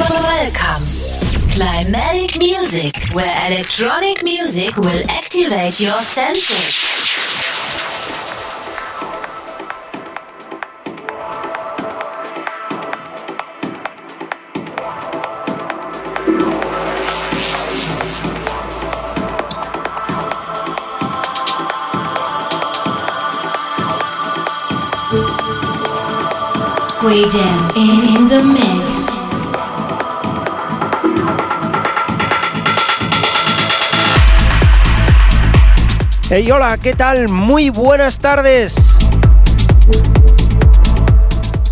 Welcome. Climatic music, where electronic music will activate your senses. Way in the mix. Hey, hola, ¿qué tal? Muy buenas tardes.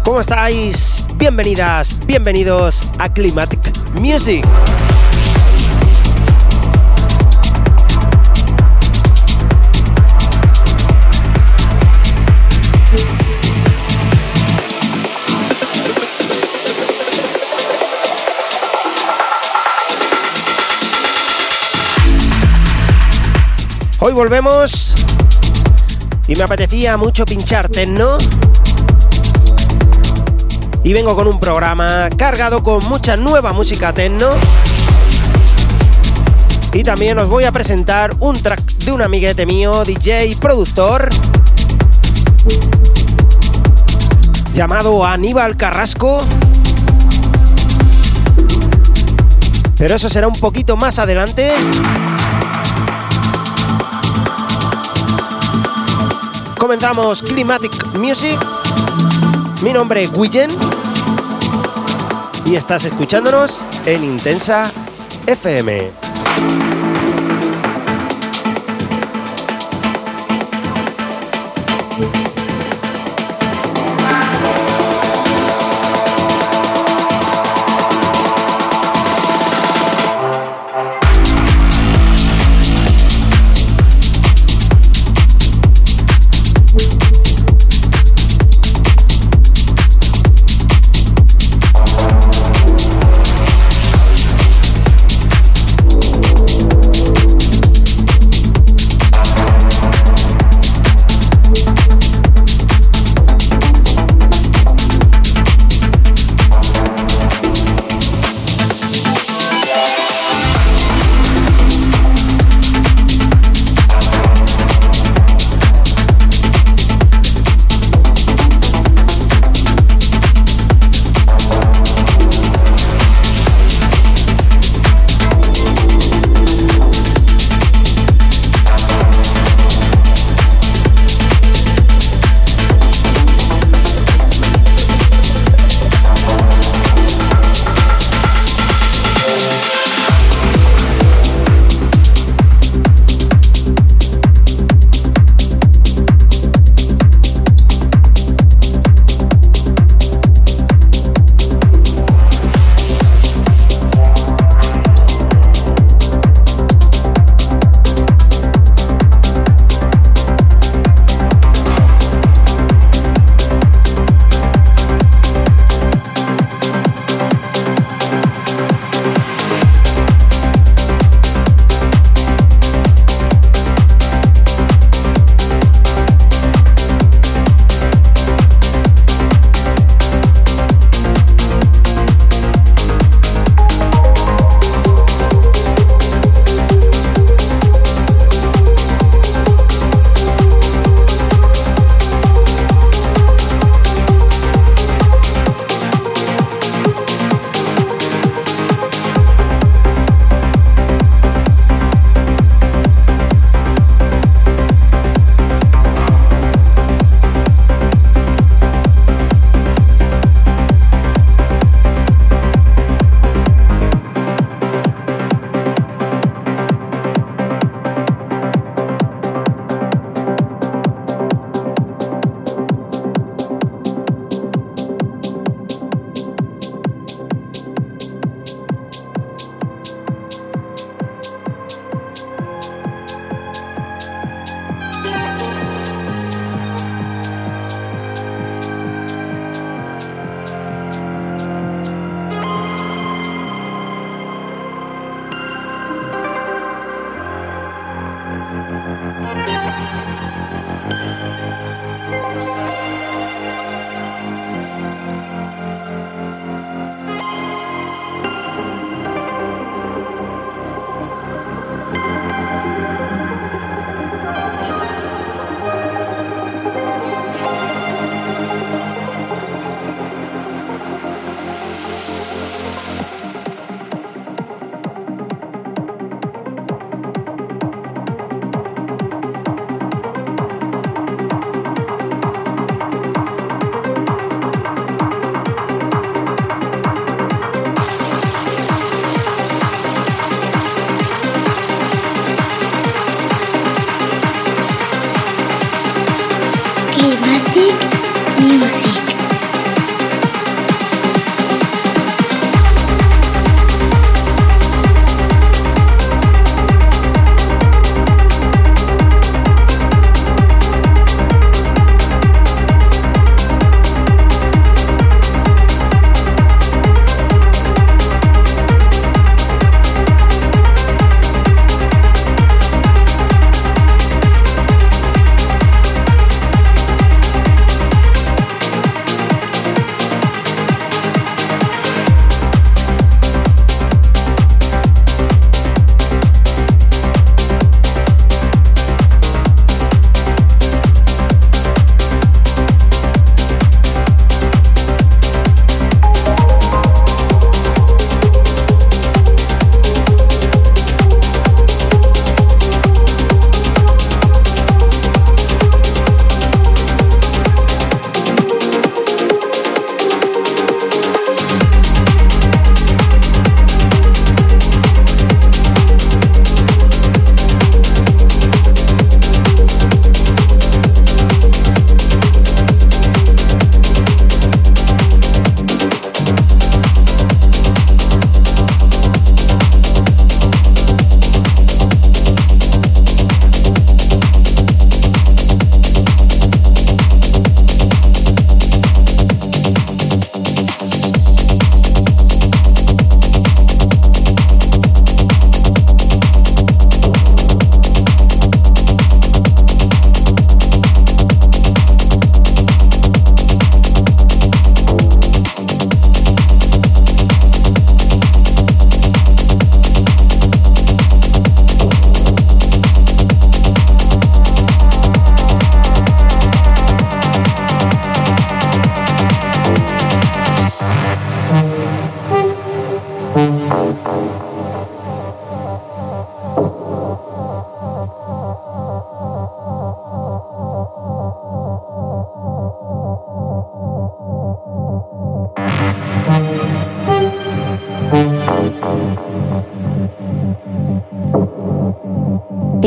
¿Cómo estáis? Bienvenidas, bienvenidos a Climatic Music. Hoy volvemos y me apetecía mucho pinchar techno. Y vengo con un programa cargado con mucha nueva música techno. Y también os voy a presentar un track de un amiguete mío, DJ productor, llamado Aníbal Carrasco. Pero eso será un poquito más adelante. Comenzamos Climatic Music. Mi nombre es Guillen y estás escuchándonos en Intensa FM.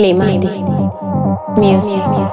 Climatic Music.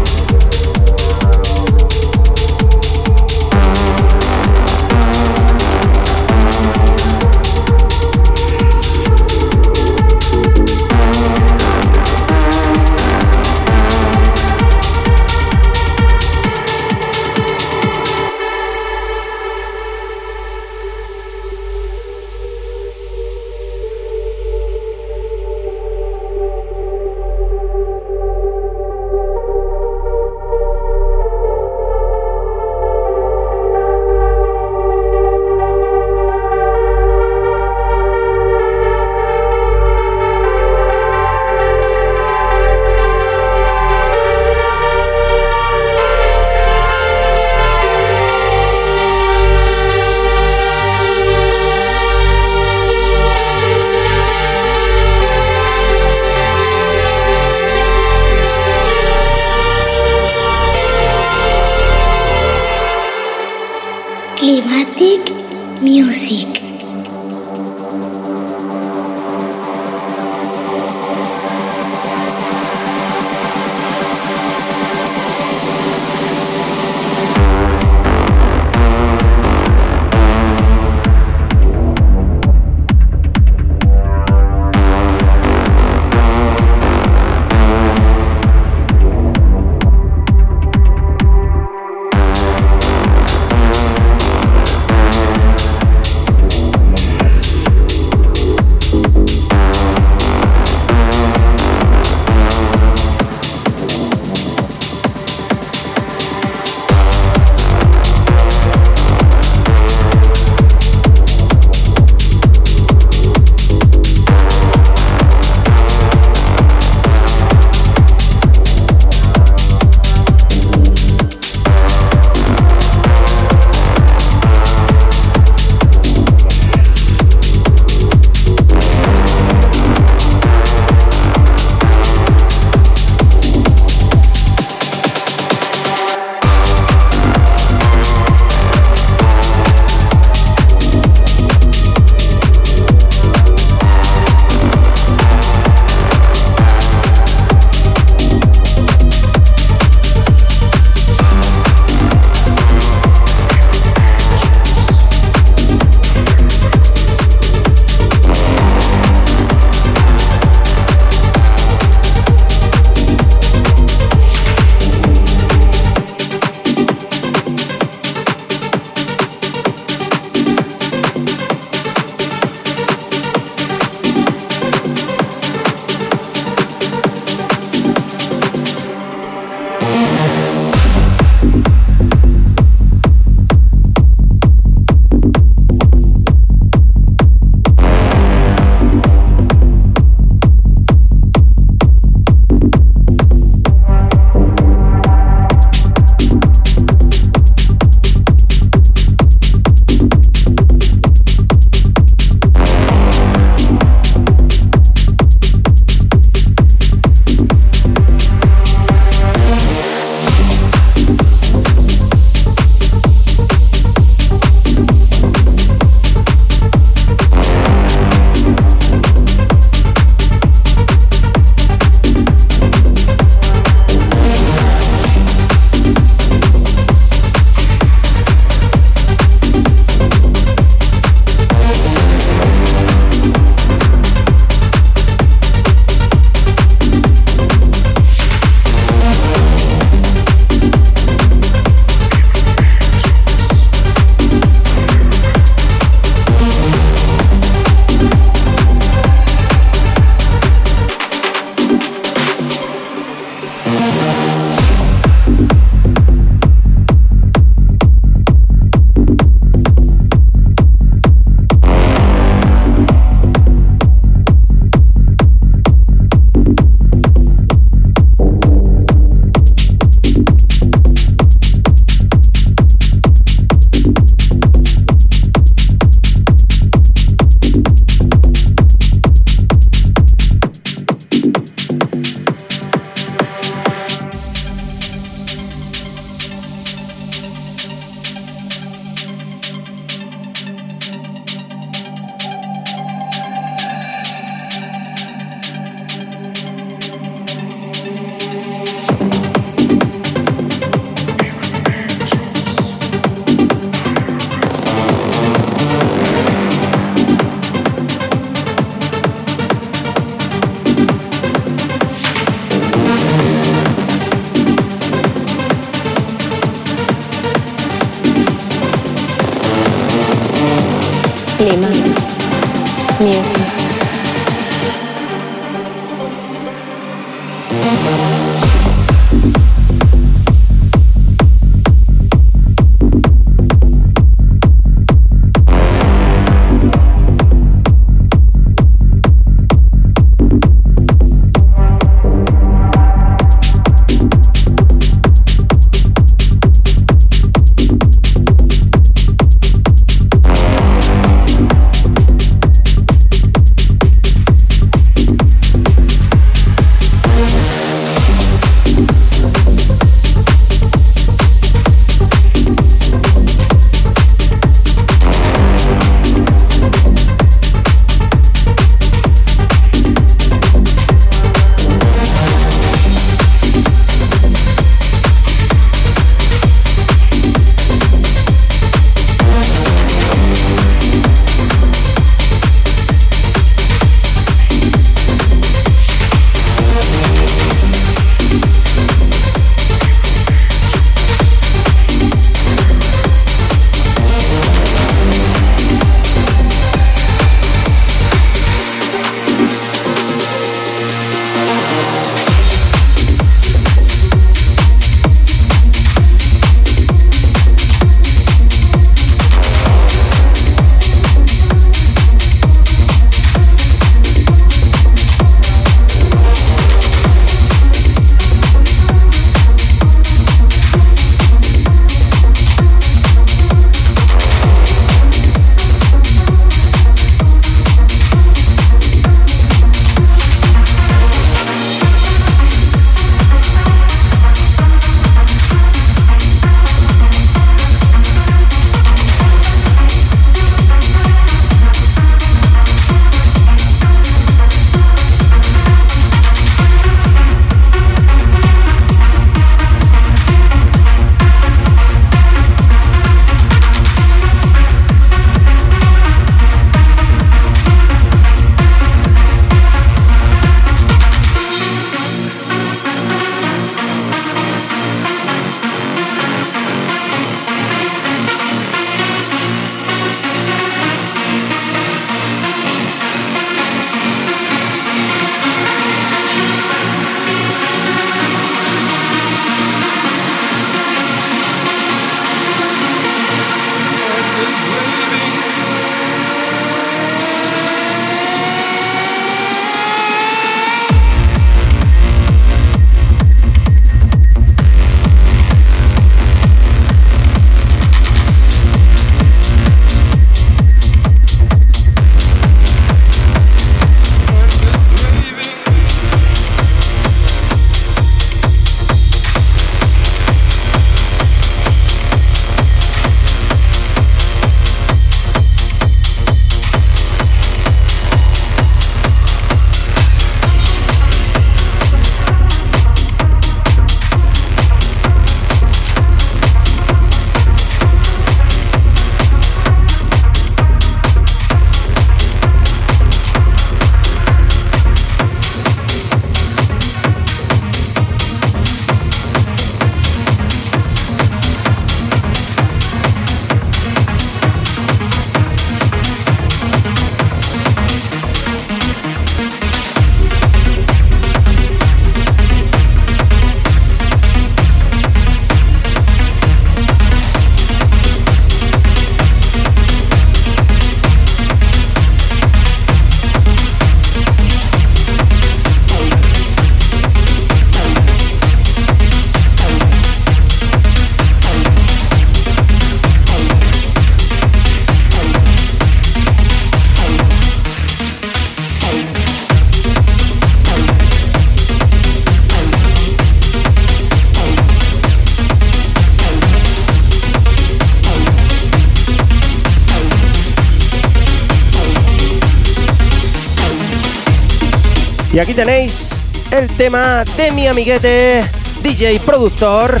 Y aquí tenéis el tema de mi amiguete, DJ productor,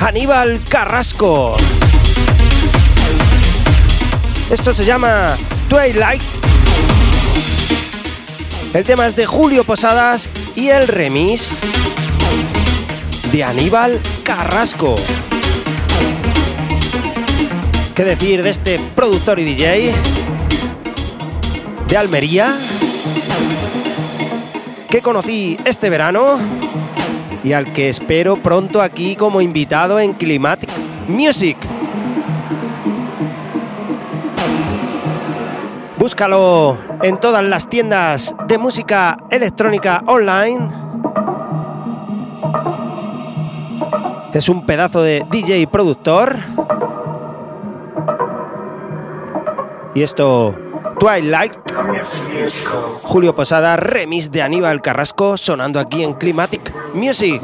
Aníbal Carrasco. Esto se llama Twilight. El tema es de Julio Posadas y el remix de Aníbal Carrasco. ¿Qué decir de este productor y DJ de Almería que conocí este verano y al que espero pronto aquí como invitado en Climatic Music? Búscalo en todas las tiendas de música electrónica online. Es un pedazo de DJ productor. Y esto, Twilight. Julio Posada, remix de Aníbal Carrasco, sonando aquí en Climatic Music.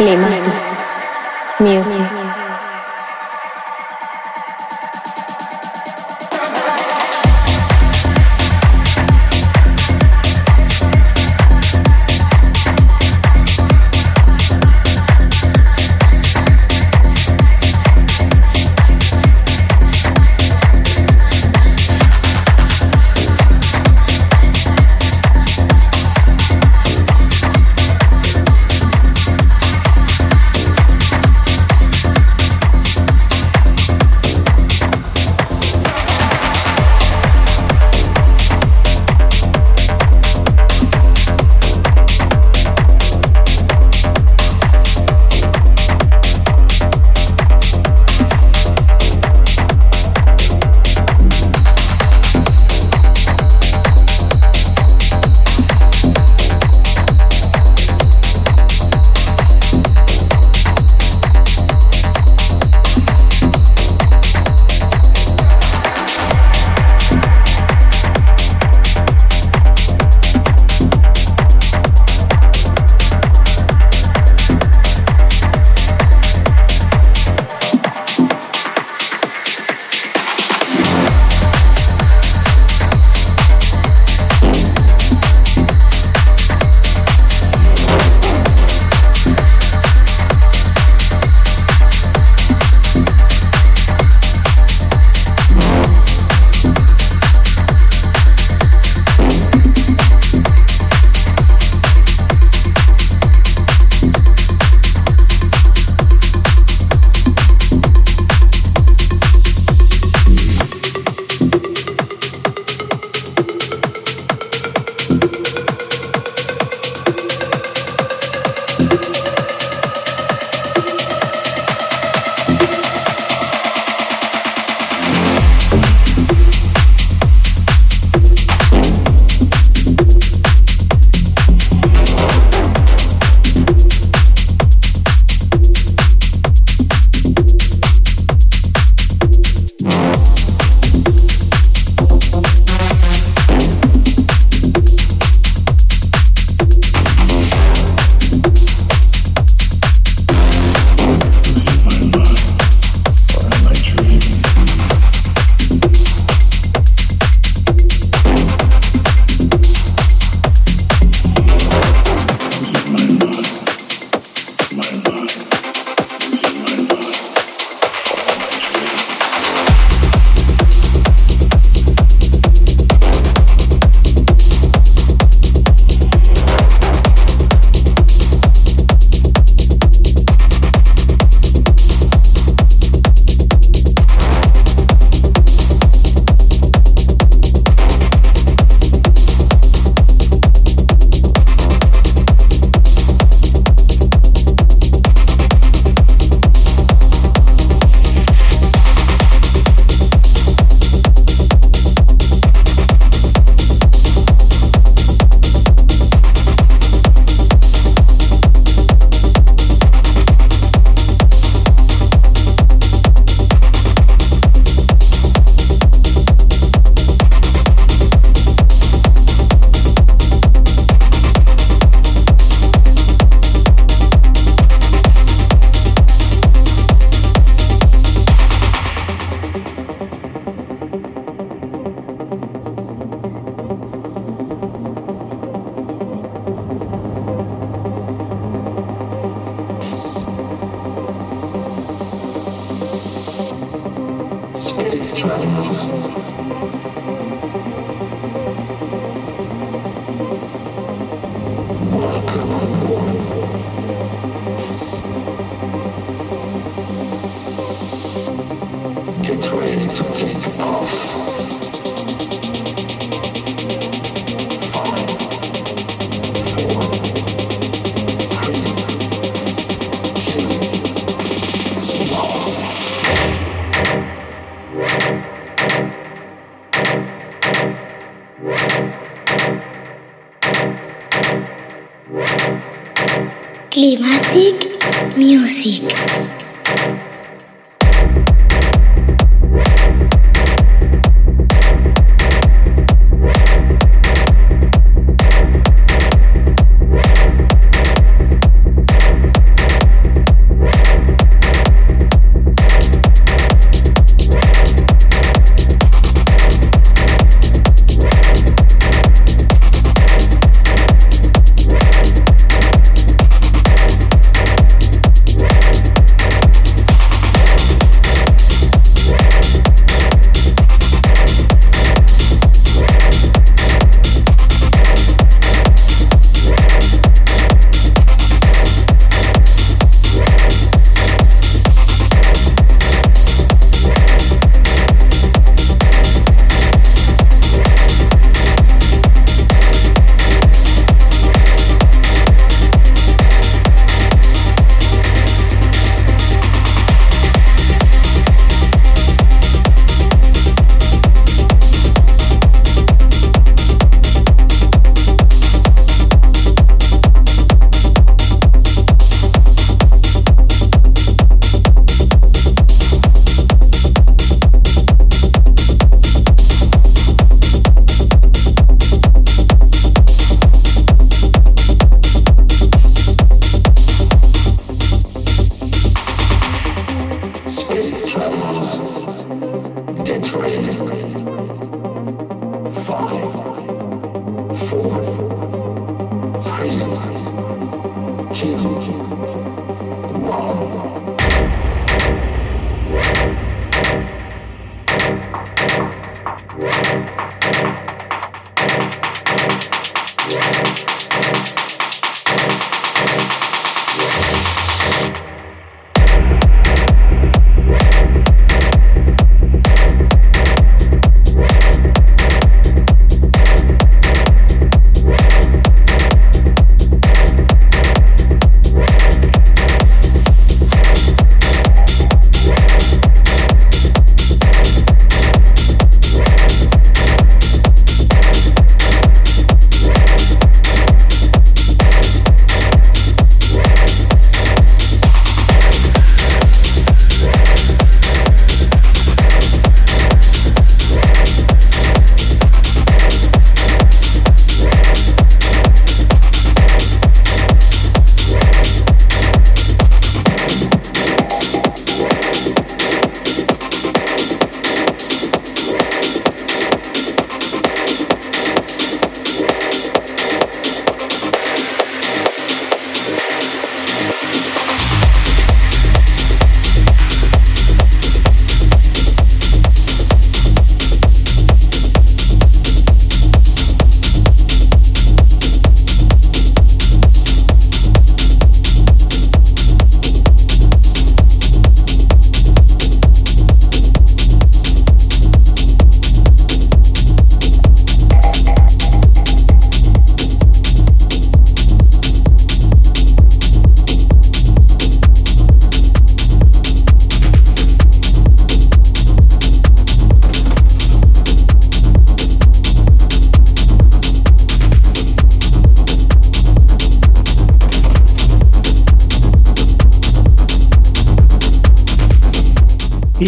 Flema. Music.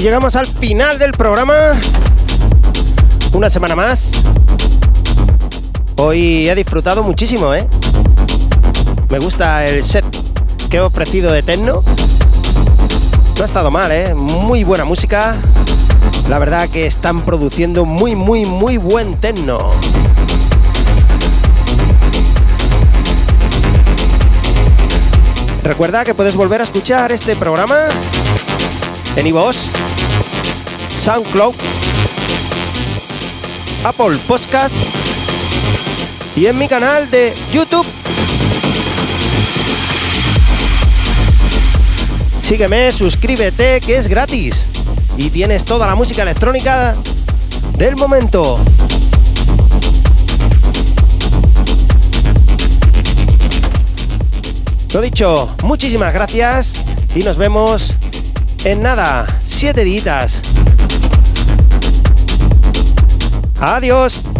Llegamos al final del programa. Una semana más. Hoy he disfrutado muchísimo, ¿eh? Me gusta el set que he ofrecido de Tecno. No ha estado mal, ¿eh? Muy buena música. La verdad que están produciendo muy, muy, muy buen Tecno. Recuerda que puedes volver a escuchar este programa en iVoox, SoundCloud Apple Podcast y en mi canal de YouTube. Sígueme, suscríbete, que es gratis. Y tienes toda la música electrónica del momento. Lo dicho, muchísimas gracias y nos vemos en nada, siete días. Adiós.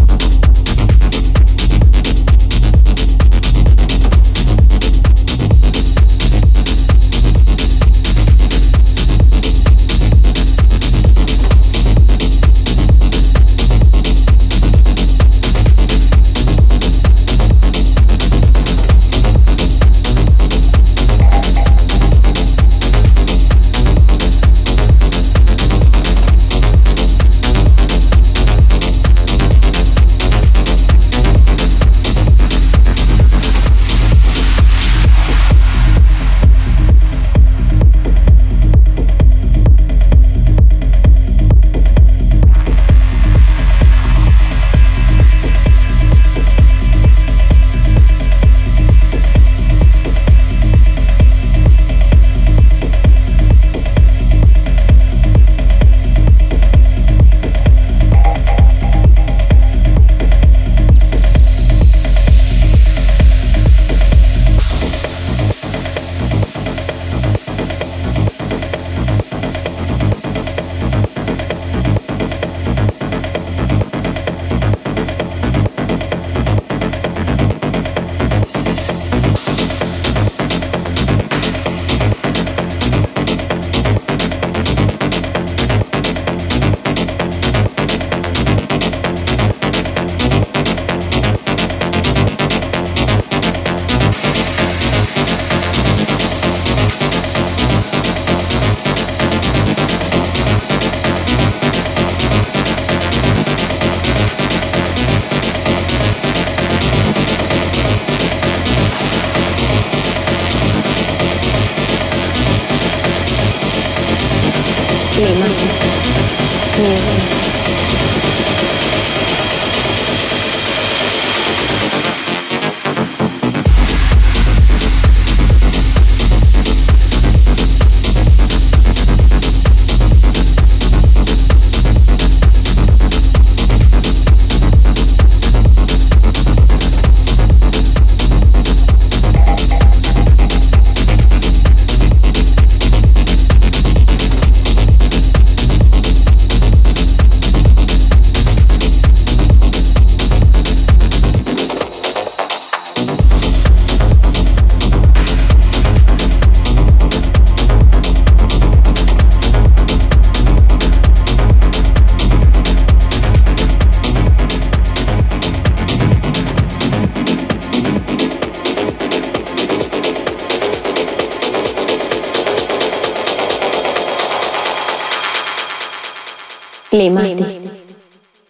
Climatic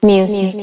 Music.